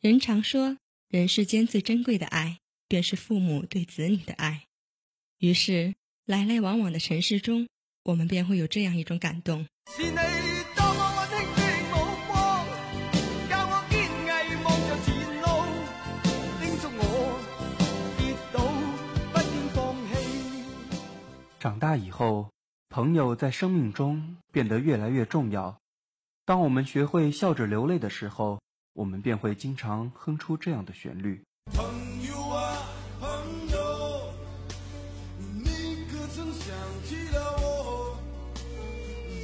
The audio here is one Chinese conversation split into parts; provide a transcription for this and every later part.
人常说，人世间最珍贵的爱，便是父母对子女的爱。于是，来来往往的尘世中，我们便会有这样一种感动。长大以后，朋友在生命中变得越来越重要。当我们学会笑着流泪的时候，我们便会经常哼出这样的旋律。朋友啊，朋友，你可曾想起了我？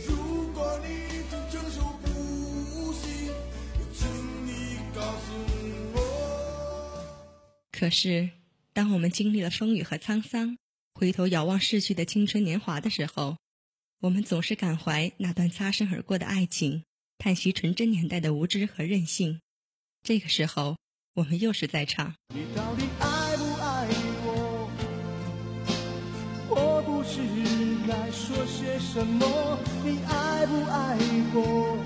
如果你正承受不幸，请你告诉我。可是，当我们经历了风雨和沧桑，回头遥望逝去的青春年华的时候，我们总是感怀那段擦身而过的爱情，叹息纯真年代的无知和任性。这个时候，我们又是在唱。你到底爱不爱我？我不知该说些什么。你爱不爱我？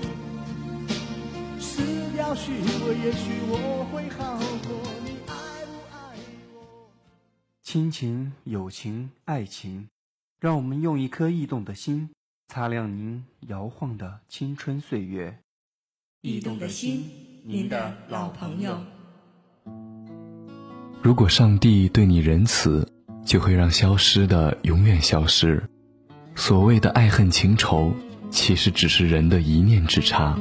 撕掉虚伪，也许我会好过。你爱不爱我？亲情、友情、爱情，让我们用一颗驿动的心，擦亮您摇晃的青春岁月。驿动的心。您的老朋友。如果上帝对你仁慈，就会让消失的永远消失。所谓的爱恨情仇，其实只是人的一念之差。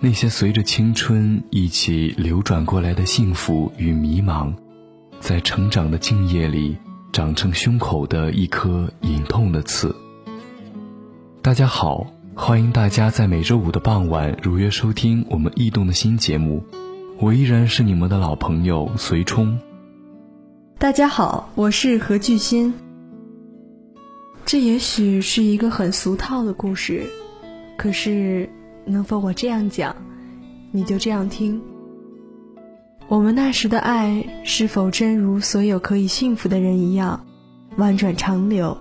那些随着青春一起流转过来的幸福与迷茫，在成长的静夜里，长成胸口的一颗隐痛的刺。大家好。欢迎大家在每周五的傍晚如约收听我们异动的新节目，我依然是你们的老朋友随冲。大家好，我是何巨欣。这也许是一个很俗套的故事，可是能否我这样讲，你就这样听？我们那时的爱是否真如所有可以幸福的人一样，婉转长流？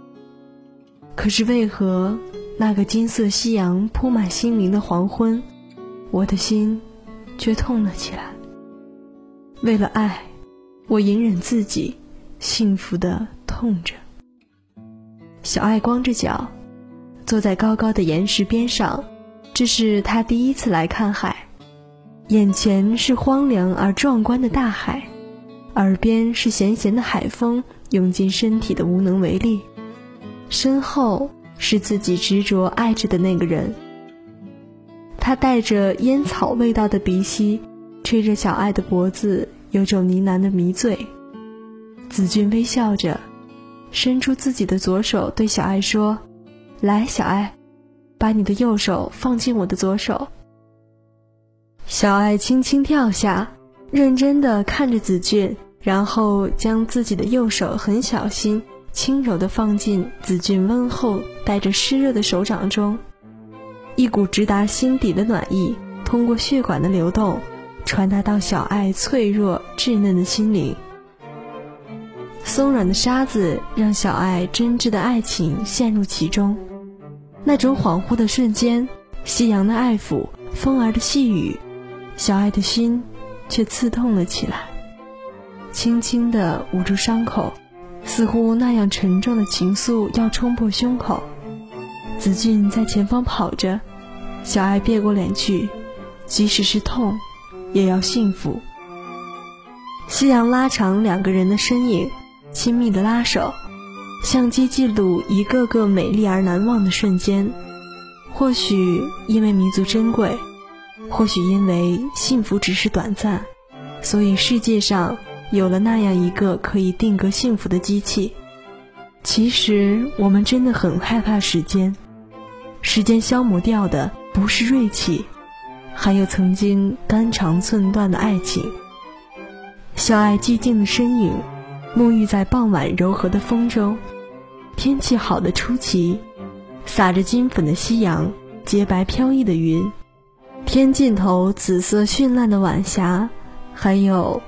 可是为何？那个金色夕阳铺满心灵的黄昏，我的心却痛了起来。为了爱，我隐忍自己，幸福的痛着。小爱光着脚，坐在高高的岩石边上，这是他第一次来看海。眼前是荒凉而壮观的大海，耳边是咸咸的海风涌进身体的无能为力，身后。是自己执着爱着的那个人。他带着烟草味道的鼻息，吹着小爱的脖子，有种呢喃的迷醉。子俊微笑着，伸出自己的左手对小爱说：“来，小爱，把你的右手放进我的左手。”小爱轻轻跳下，认真的看着子俊，然后将自己的右手很小心。轻柔地放进子俊温厚、带着湿热的手掌中，一股直达心底的暖意通过血管的流动，传达到小爱脆弱稚嫩的心灵。松软的沙子让小爱真挚的爱情陷入其中，那种恍惚的瞬间，夕阳的爱抚，风儿的细语，小爱的心却刺痛了起来，轻轻地捂住伤口。似乎那样沉重的情愫要冲破胸口，子俊在前方跑着，小爱别过脸去，即使是痛，也要幸福。夕阳拉长两个人的身影，亲密的拉手，相机记录一个个美丽而难忘的瞬间。或许因为弥足珍贵，或许因为幸福只是短暂，所以世界上。有了那样一个可以定格幸福的机器，其实我们真的很害怕时间。时间消磨掉的不是锐气，还有曾经肝肠寸断的爱情。小爱寂静的身影，沐浴在傍晚柔和的风中。天气好的出奇，洒着金粉的夕阳，洁白飘逸的云，天尽头紫色绚烂的晚霞，还有。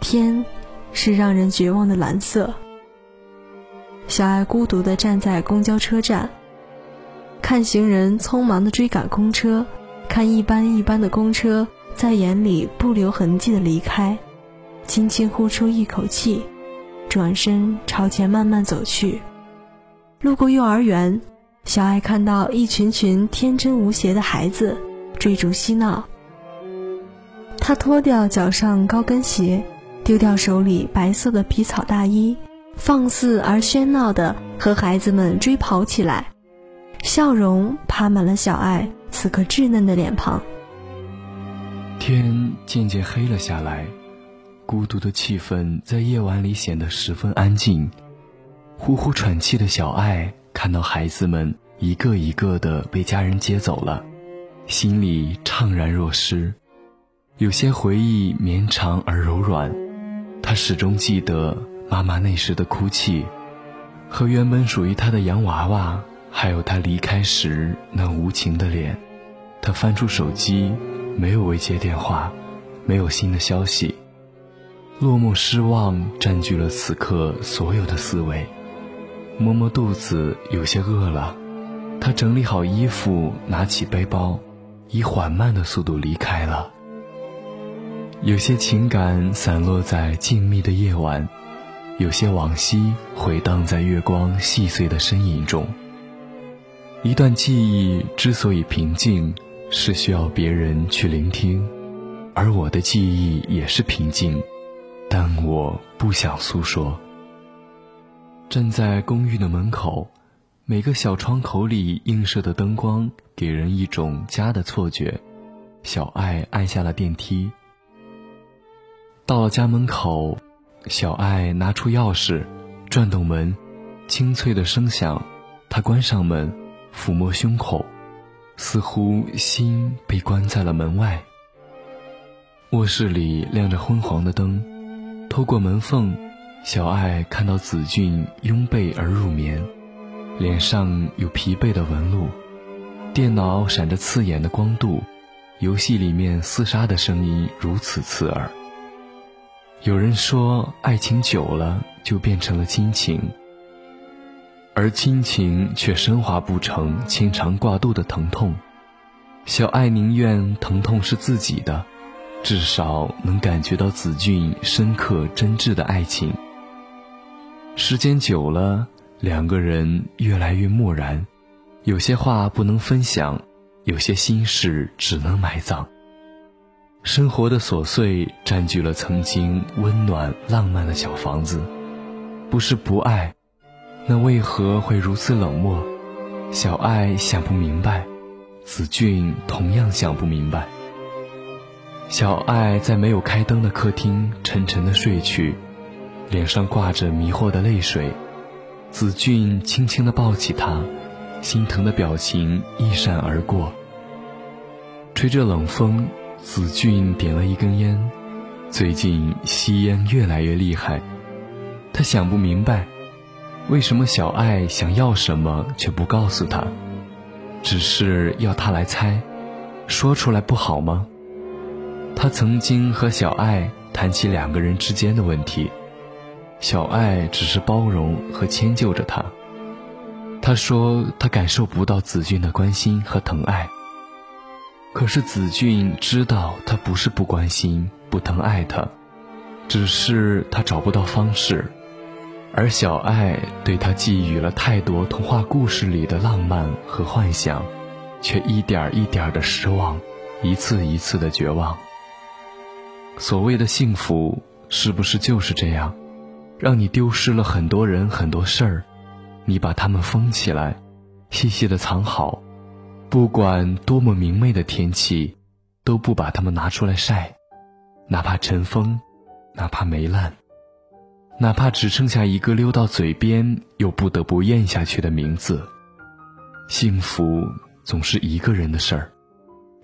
天，是让人绝望的蓝色。小爱孤独地站在公交车站，看行人匆忙地追赶公车，看一班一班的公车在眼里不留痕迹的离开，轻轻呼出一口气，转身朝前慢慢走去。路过幼儿园，小爱看到一群群天真无邪的孩子追逐嬉闹。他脱掉脚上高跟鞋，丢掉手里白色的皮草大衣，放肆而喧闹地和孩子们追跑起来，笑容爬满了小爱此刻稚嫩的脸庞。天渐渐黑了下来，孤独的气氛在夜晚里显得十分安静。呼呼喘气的小爱看到孩子们一个一个的被家人接走了，心里怅然若失。有些回忆绵长而柔软，他始终记得妈妈那时的哭泣，和原本属于他的洋娃娃，还有他离开时那无情的脸。他翻出手机，没有未接电话，没有新的消息，落寞失望占据了此刻所有的思维。摸摸肚子，有些饿了。他整理好衣服，拿起背包，以缓慢的速度离开了。有些情感散落在静谧的夜晚，有些往昔回荡在月光细碎的身影中。一段记忆之所以平静，是需要别人去聆听，而我的记忆也是平静，但我不想诉说。站在公寓的门口，每个小窗口里映射的灯光给人一种家的错觉。小爱按下了电梯，到了家门口，小爱拿出钥匙，转动门，清脆的声响，她关上门，抚摸胸口，似乎心被关在了门外。卧室里亮着昏黄的灯，透过门缝。小爱看到子俊拥被而入眠，脸上有疲惫的纹路，电脑闪着刺眼的光度，游戏里面厮杀的声音如此刺耳。有人说，爱情久了就变成了亲情，而亲情却升华不成牵肠挂肚的疼痛。小爱宁愿疼痛是自己的，至少能感觉到子俊深刻真挚的爱情。时间久了，两个人越来越漠然，有些话不能分享，有些心事只能埋葬。生活的琐碎占据了曾经温暖浪漫的小房子，不是不爱，那为何会如此冷漠？小爱想不明白，子俊同样想不明白。小爱在没有开灯的客厅沉沉的睡去。脸上挂着迷惑的泪水，子俊轻轻的抱起她，心疼的表情一闪而过。吹着冷风，子俊点了一根烟，最近吸烟越来越厉害。他想不明白，为什么小爱想要什么却不告诉他，只是要他来猜，说出来不好吗？他曾经和小爱谈起两个人之间的问题。小爱只是包容和迁就着他。他说他感受不到子俊的关心和疼爱。可是子俊知道他不是不关心、不疼爱他，只是他找不到方式。而小爱对他寄予了太多童话故事里的浪漫和幻想，却一点一点的失望，一次一次的绝望。所谓的幸福，是不是就是这样？让你丢失了很多人很多事儿，你把它们封起来，细细的藏好，不管多么明媚的天气，都不把它们拿出来晒，哪怕尘封，哪怕霉烂，哪怕只剩下一个溜到嘴边又不得不咽下去的名字。幸福总是一个人的事儿。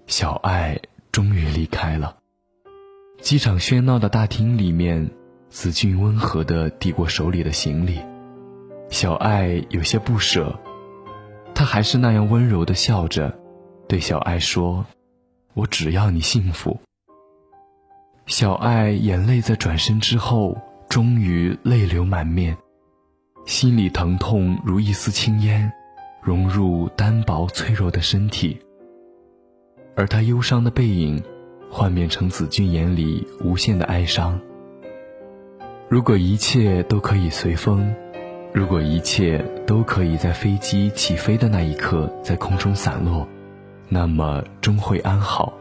小爱终于离开了，机场喧闹的大厅里面。子俊温和地递过手里的行李，小爱有些不舍，他还是那样温柔地笑着，对小爱说：“我只要你幸福。”小爱眼泪在转身之后，终于泪流满面，心里疼痛如一丝青烟，融入单薄脆弱的身体，而他忧伤的背影，幻变成子俊眼里无限的哀伤。如果一切都可以随风，如果一切都可以在飞机起飞的那一刻在空中散落，那么终会安好。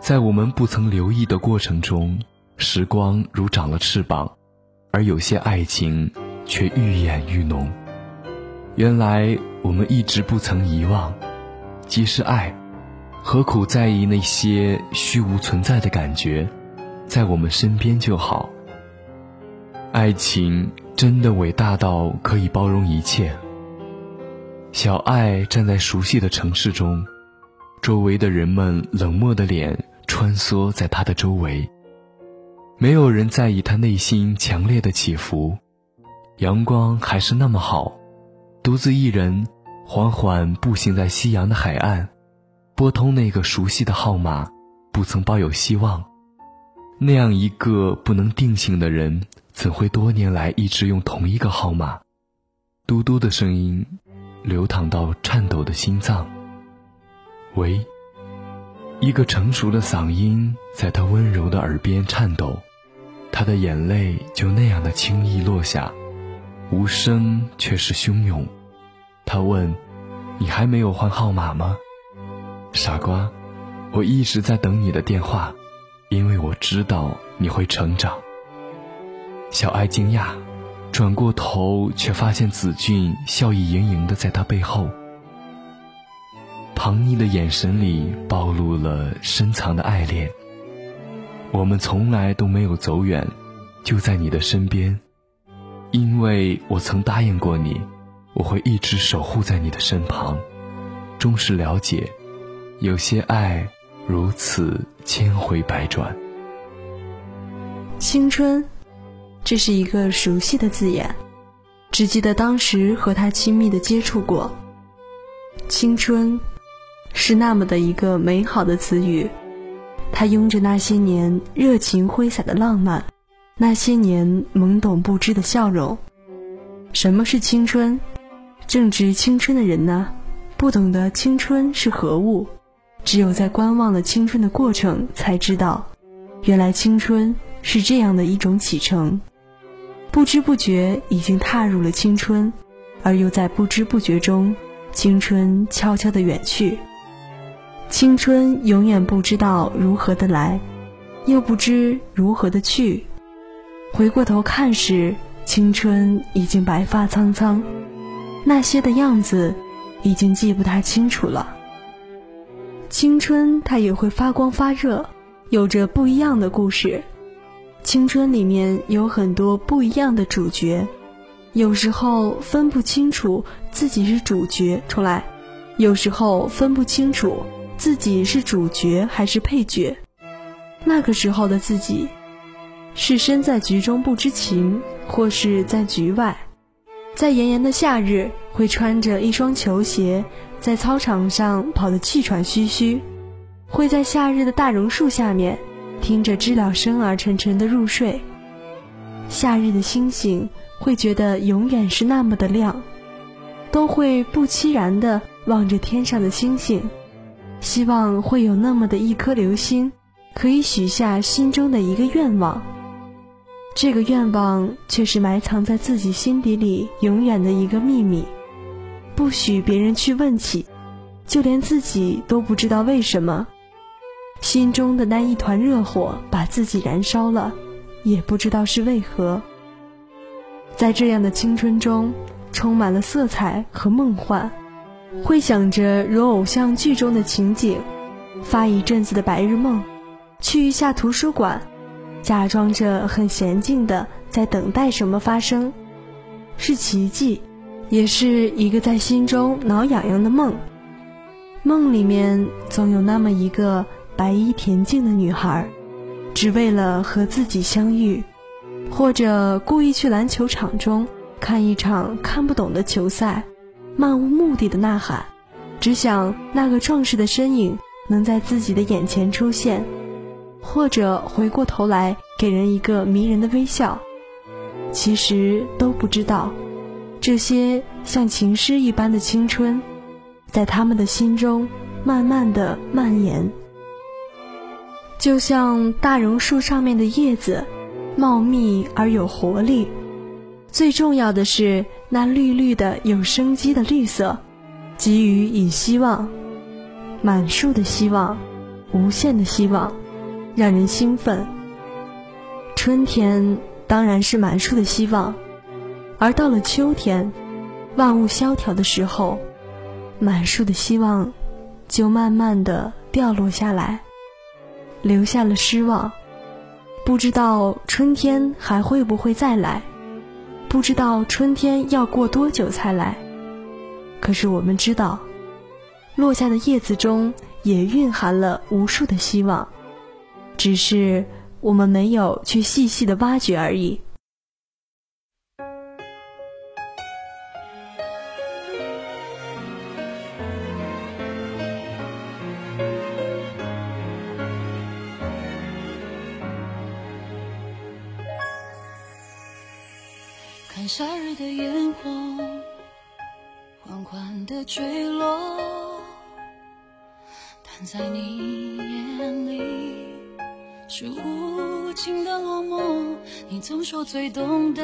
在我们不曾留意的过程中，时光如长了翅膀，而有些爱情却愈演愈浓。原来我们一直不曾遗忘，即是爱，何苦在意那些虚无存在的感觉？在我们身边就好。爱情真的伟大到可以包容一切。小爱站在熟悉的城市中，周围的人们冷漠的脸。穿梭在他的周围，没有人在意他内心强烈的起伏。阳光还是那么好，独自一人缓缓步行在夕阳的海岸，拨通那个熟悉的号码，不曾抱有希望。那样一个不能定性的人，怎会多年来一直用同一个号码？嘟嘟的声音，流淌到颤抖的心脏。喂。一个成熟的嗓音在他温柔的耳边颤抖，他的眼泪就那样的轻易落下，无声却是汹涌。他问：“你还没有换号码吗？”傻瓜，我一直在等你的电话，因为我知道你会成长。小爱惊讶，转过头却发现子俊笑意盈盈的在他背后。唐妮的眼神里暴露了深藏的爱恋。我们从来都没有走远，就在你的身边，因为我曾答应过你，我会一直守护在你的身旁，终是了解，有些爱如此千回百转。青春，这是一个熟悉的字眼，只记得当时和他亲密的接触过。青春。是那么的一个美好的词语，它拥着那些年热情挥洒的浪漫，那些年懵懂不知的笑容。什么是青春？正值青春的人呢，不懂得青春是何物，只有在观望了青春的过程，才知道，原来青春是这样的一种启程。不知不觉已经踏入了青春，而又在不知不觉中，青春悄悄的远去。青春永远不知道如何的来，又不知如何的去。回过头看时，青春已经白发苍苍，那些的样子已经记不太清楚了。青春它也会发光发热，有着不一样的故事。青春里面有很多不一样的主角，有时候分不清楚自己是主角出来，有时候分不清楚。自己是主角还是配角？那个时候的自己，是身在局中不知情，或是在局外。在炎炎的夏日，会穿着一双球鞋，在操场上跑得气喘吁吁；会在夏日的大榕树下面，听着知了声而沉沉的入睡。夏日的星星，会觉得永远是那么的亮，都会不期然地望着天上的星星。希望会有那么的一颗流星，可以许下心中的一个愿望。这个愿望却是埋藏在自己心底里永远的一个秘密，不许别人去问起，就连自己都不知道为什么，心中的那一团热火把自己燃烧了，也不知道是为何。在这样的青春中，充满了色彩和梦幻。会想着如偶像剧中的情景，发一阵子的白日梦，去一下图书馆，假装着很娴静的在等待什么发生，是奇迹，也是一个在心中挠痒痒的梦。梦里面总有那么一个白衣恬静的女孩，只为了和自己相遇，或者故意去篮球场中看一场看不懂的球赛。漫无目的的呐喊，只想那个壮实的身影能在自己的眼前出现，或者回过头来给人一个迷人的微笑。其实都不知道，这些像情诗一般的青春，在他们的心中慢慢的蔓延。就像大榕树上面的叶子，茂密而有活力。最重要的是那绿绿的、有生机的绿色，给予以希望，满树的希望，无限的希望，让人兴奋。春天当然是满树的希望，而到了秋天，万物萧条的时候，满树的希望就慢慢的掉落下来，留下了失望。不知道春天还会不会再来。不知道春天要过多久才来，可是我们知道，落下的叶子中也蕴含了无数的希望，只是我们没有去细细的挖掘而已。的坠落，但在你眼里是无情的落寞。你总说最懂得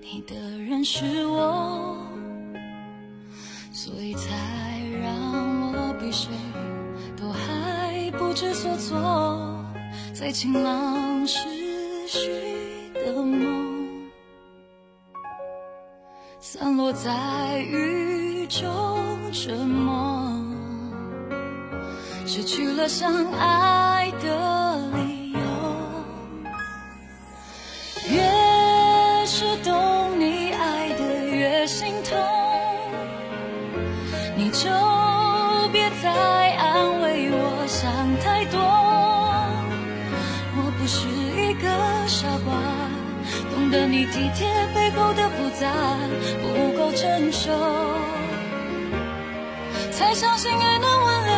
你的人是我，所以才让我比谁都还不知所措，在晴朗时许的梦。散落在雨中，沉默，失去了相爱的理由。越是懂你爱的，越心痛。你就别再安慰我，想太多。我不是一个傻瓜。懂得你体贴够的复杂，不够成熟，才相信爱能挽留。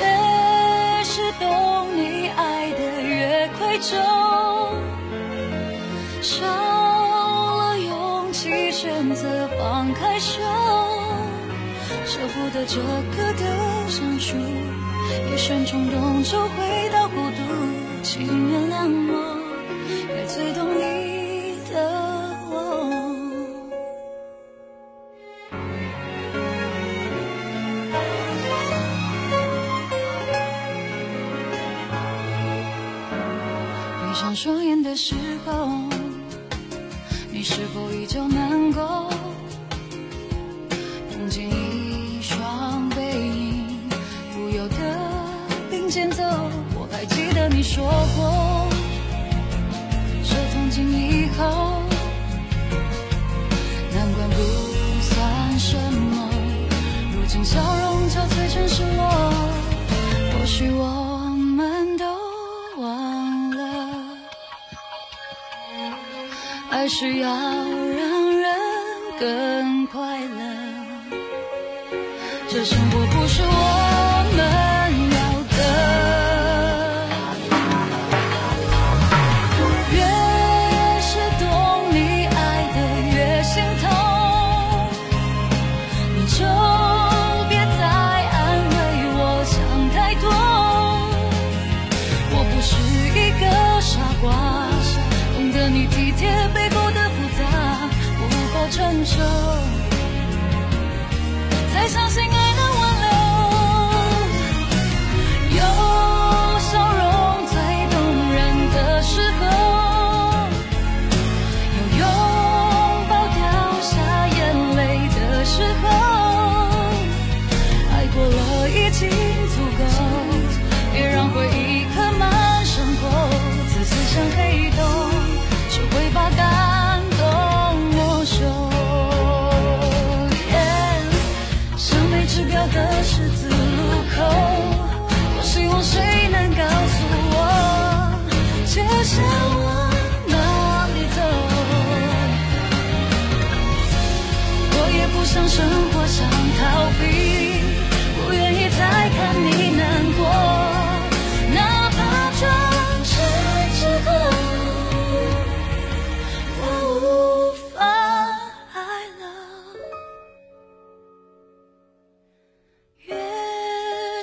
越是懂你爱的越愧疚，少了勇气选择放开手，舍不得这个的相处，一瞬冲动就回到孤独，请原谅我。上双眼的时候，你是否依旧能够梦见一双背影不由得并肩走？我还记得你说过。说从今以后，难关不算什么。如今笑容憔悴成失落，或许我还是要让人更快乐。这生活受再相信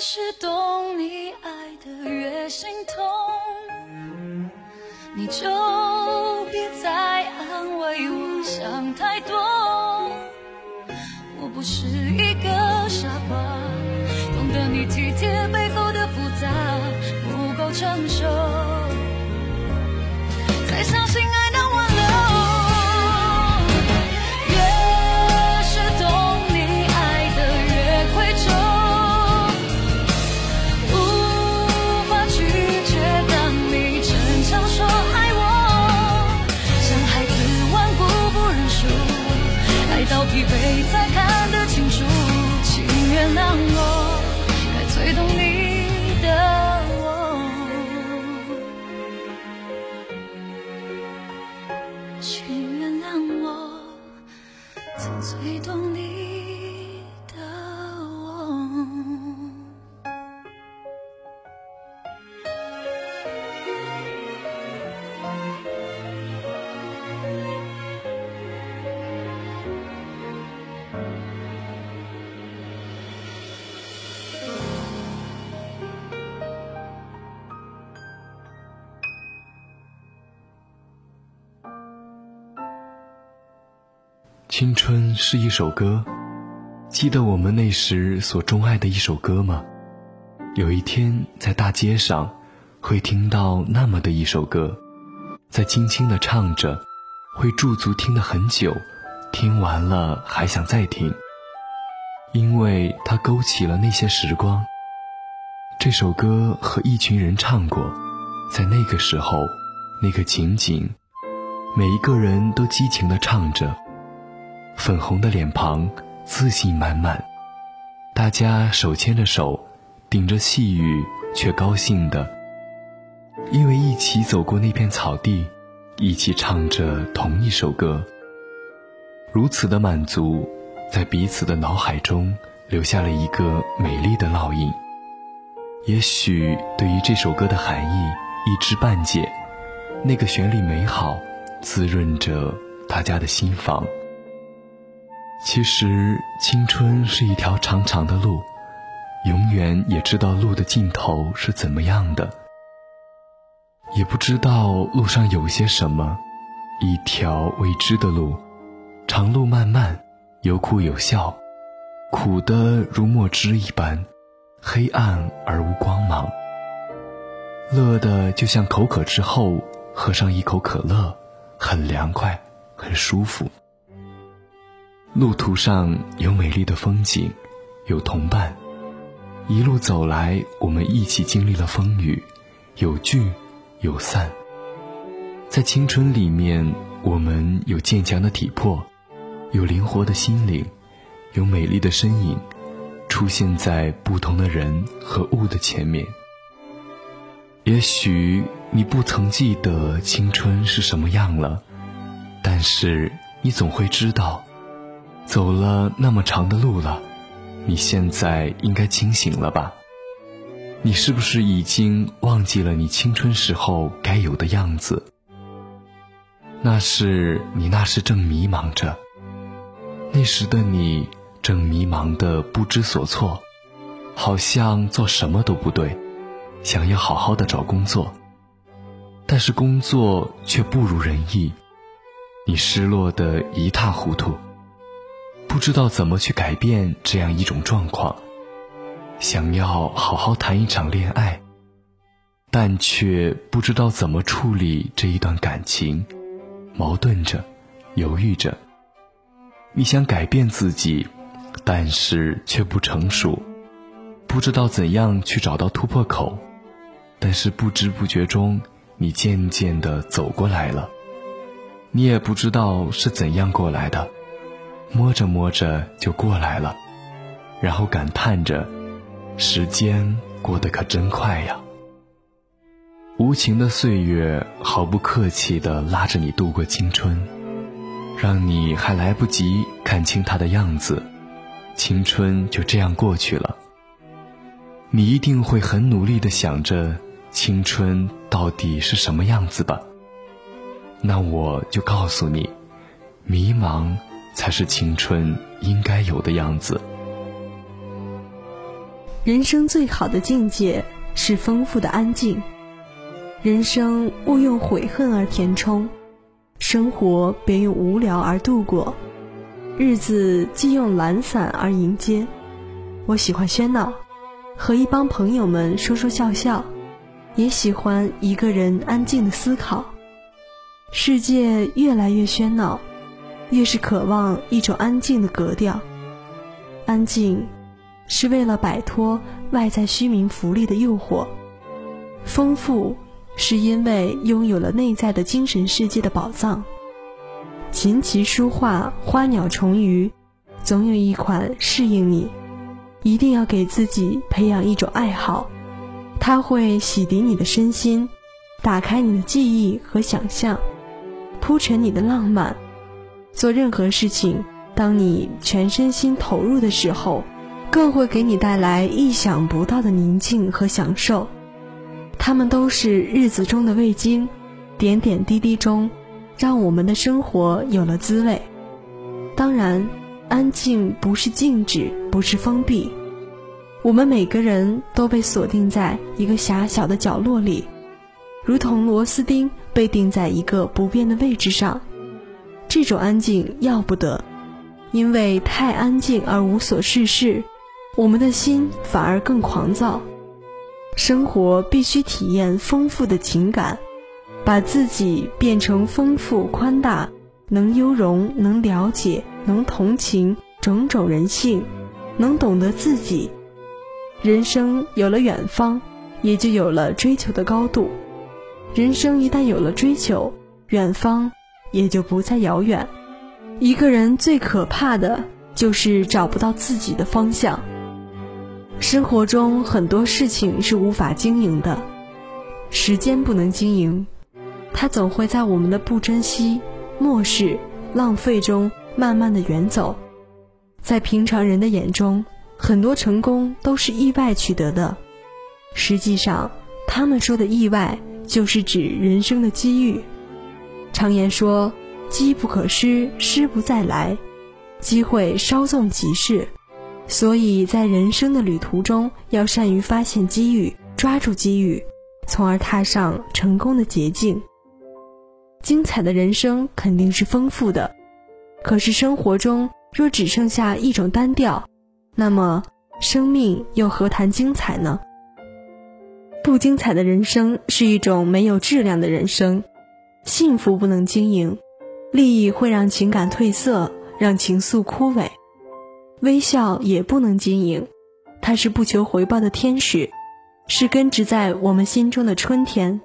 是懂你爱的越心痛你就别再安慰我想太多。我不是一个傻瓜懂得你体贴背后的复杂不够成熟青春是一首歌，记得我们那时所钟爱的一首歌吗？有一天在大街上，会听到那么的一首歌，在轻轻的唱着，会驻足听得很久，听完了还想再听，因为它勾起了那些时光。这首歌和一群人唱过，在那个时候，那个情景，每一个人都激情的唱着。粉红的脸庞，自信满满，大家手牵着手，顶着细雨，却高兴的，因为一起走过那片草地，一起唱着同一首歌。如此的满足，在彼此的脑海中留下了一个美丽的烙印。也许对于这首歌的含义一知半解，那个旋律美好，滋润着大家的心房。其实，青春是一条长长的路，永远也知道路的尽头是怎么样的，也不知道路上有些什么。一条未知的路，长路漫漫，有苦有笑，苦的如墨汁一般，黑暗而无光芒；乐的就像口渴之后喝上一口可乐，很凉快，很舒服。路途上有美丽的风景，有同伴，一路走来，我们一起经历了风雨，有聚有散。在青春里面，我们有坚强的体魄，有灵活的心灵，有美丽的身影，出现在不同的人和物的前面。也许你不曾记得青春是什么样了，但是你总会知道。走了那么长的路了，你现在应该清醒了吧？你是不是已经忘记了你青春时候该有的样子？那是你那时正迷茫着，那时的你正迷茫的不知所措，好像做什么都不对，想要好好的找工作，但是工作却不如人意，你失落的一塌糊涂。不知道怎么去改变这样一种状况，想要好好谈一场恋爱，但却不知道怎么处理这一段感情，矛盾着，犹豫着。你想改变自己，但是却不成熟，不知道怎样去找到突破口，但是不知不觉中，你渐渐的走过来了，你也不知道是怎样过来的。摸着摸着就过来了，然后感叹着，时间过得可真快呀。无情的岁月毫不客气地拉着你度过青春，让你还来不及看清他的样子，青春就这样过去了。你一定会很努力地想着青春到底是什么样子吧？那我就告诉你，迷茫。才是青春应该有的样子。人生最好的境界是丰富的安静，人生勿用悔恨而填充，生活别用无聊而度过，日子既用懒散而迎接。我喜欢喧闹，和一帮朋友们说说笑笑，也喜欢一个人安静的思考。世界越来越喧闹，越是渴望一种安静的格调。安静，是为了摆脱外在虚名浮利的诱惑；丰富，是因为拥有了内在的精神世界的宝藏。琴棋书画、花鸟虫鱼，总有一款适应你。一定要给自己培养一种爱好，它会洗涤你的身心，打开你的记忆和想象，铺陈你的浪漫。做任何事情，当你全身心投入的时候，更会给你带来意想不到的宁静和享受。它们都是日子中的味精，点点滴滴中，让我们的生活有了滋味。当然。安静不是静止，不是封闭。我们每个人都被锁定在一个狭小的角落里，如同螺丝钉被钉在一个不变的位置上。这种安静要不得，因为太安静而无所事事，我们的心反而更狂躁。生活必须体验丰富的情感，把自己变成丰富宽大，能优容，能了解。能同情种种人性，能懂得自己，人生有了远方，也就有了追求的高度。人生一旦有了追求，远方也就不再遥远。一个人最可怕的就是找不到自己的方向。生活中很多事情是无法经营的，时间不能经营，它总会在我们的不珍惜、漠视、浪费中。慢慢的远走，在平常人的眼中，很多成功都是意外取得的。实际上，他们说的意外，就是指人生的机遇。常言说，机不可失，失不再来，机会稍纵即逝。所以在人生的旅途中，要善于发现机遇，抓住机遇，从而踏上成功的捷径。精彩的人生肯定是丰富的。可是生活中若只剩下一种单调，那么生命又何谈精彩呢？不精彩的人生是一种没有质量的人生。幸福不能经营，利益会让情感褪色，让情愫枯萎。微笑也不能经营，它是不求回报的天使，是根植在我们心中的春天。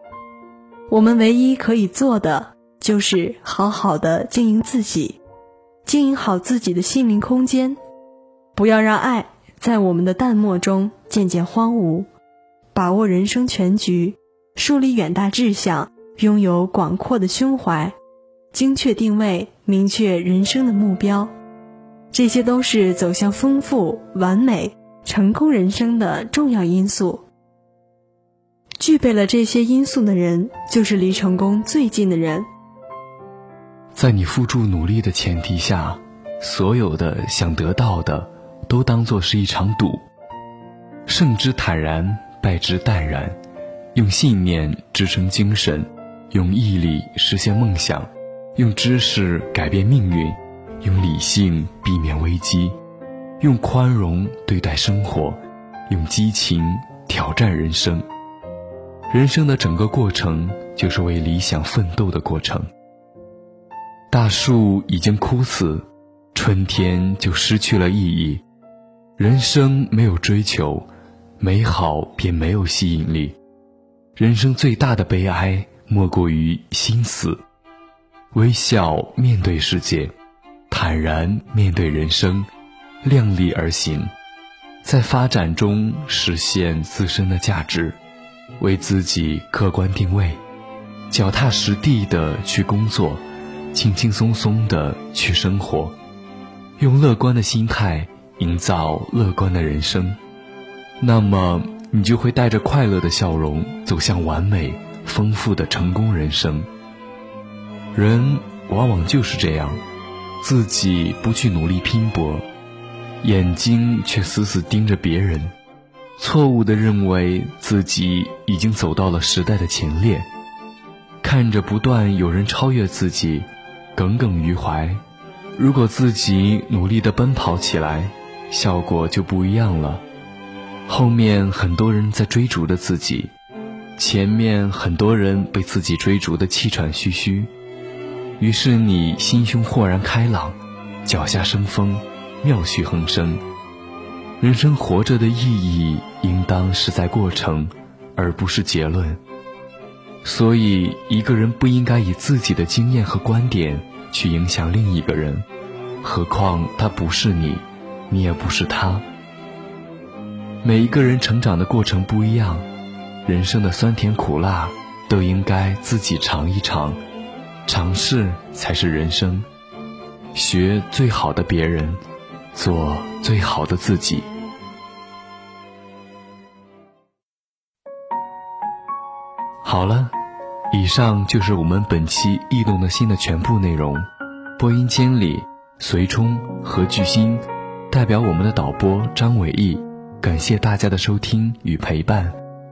我们唯一可以做的，就是好好的经营自己。经营好自己的心灵空间，不要让爱在我们的淡漠中渐渐荒芜。把握人生全局，树立远大志向，拥有广阔的胸怀，精确定位，明确人生的目标，这些都是走向丰富、完美、成功人生的重要因素。具备了这些因素的人，就是离成功最近的人。在你付诸努力的前提下，所有的想得到的，都当作是一场赌。胜之坦然，败之淡然。用信念支撑精神，用毅力实现梦想，用知识改变命运，用理性避免危机，用宽容对待生活，用激情挑战人生。人生的整个过程，就是为理想奋斗的过程。大树已经枯死，春天就失去了意义。人生没有追求，美好便没有吸引力。人生最大的悲哀，莫过于心死。微笑面对世界，坦然面对人生，量力而行，在发展中实现自身的价值，为自己客观定位，脚踏实地的去工作。轻轻松松的去生活，用乐观的心态营造乐观的人生，那么你就会带着快乐的笑容走向完美、丰富的成功人生。人往往就是这样，自己不去努力拼搏，眼睛却死死盯着别人，错误的认为自己已经走到了时代的前列，看着不断有人超越自己，耿耿于怀。如果自己努力的奔跑起来，效果就不一样了。后面很多人在追逐着自己，前面很多人被自己追逐的气喘吁吁。于是你心胸豁然开朗，脚下生风，妙趣横生。人生活着的意义，应当是在过程，而不是结论。所以，一个人不应该以自己的经验和观点去影响另一个人，何况他不是你，你也不是他。每一个人成长的过程不一样，人生的酸甜苦辣，都应该自己尝一尝。尝试才是人生，学最好的别人，做最好的自己。好了，以上就是我们本期《异动的心》的全部内容。播音间里，随冲和巨星代表我们的导播张伟毅，感谢大家的收听与陪伴，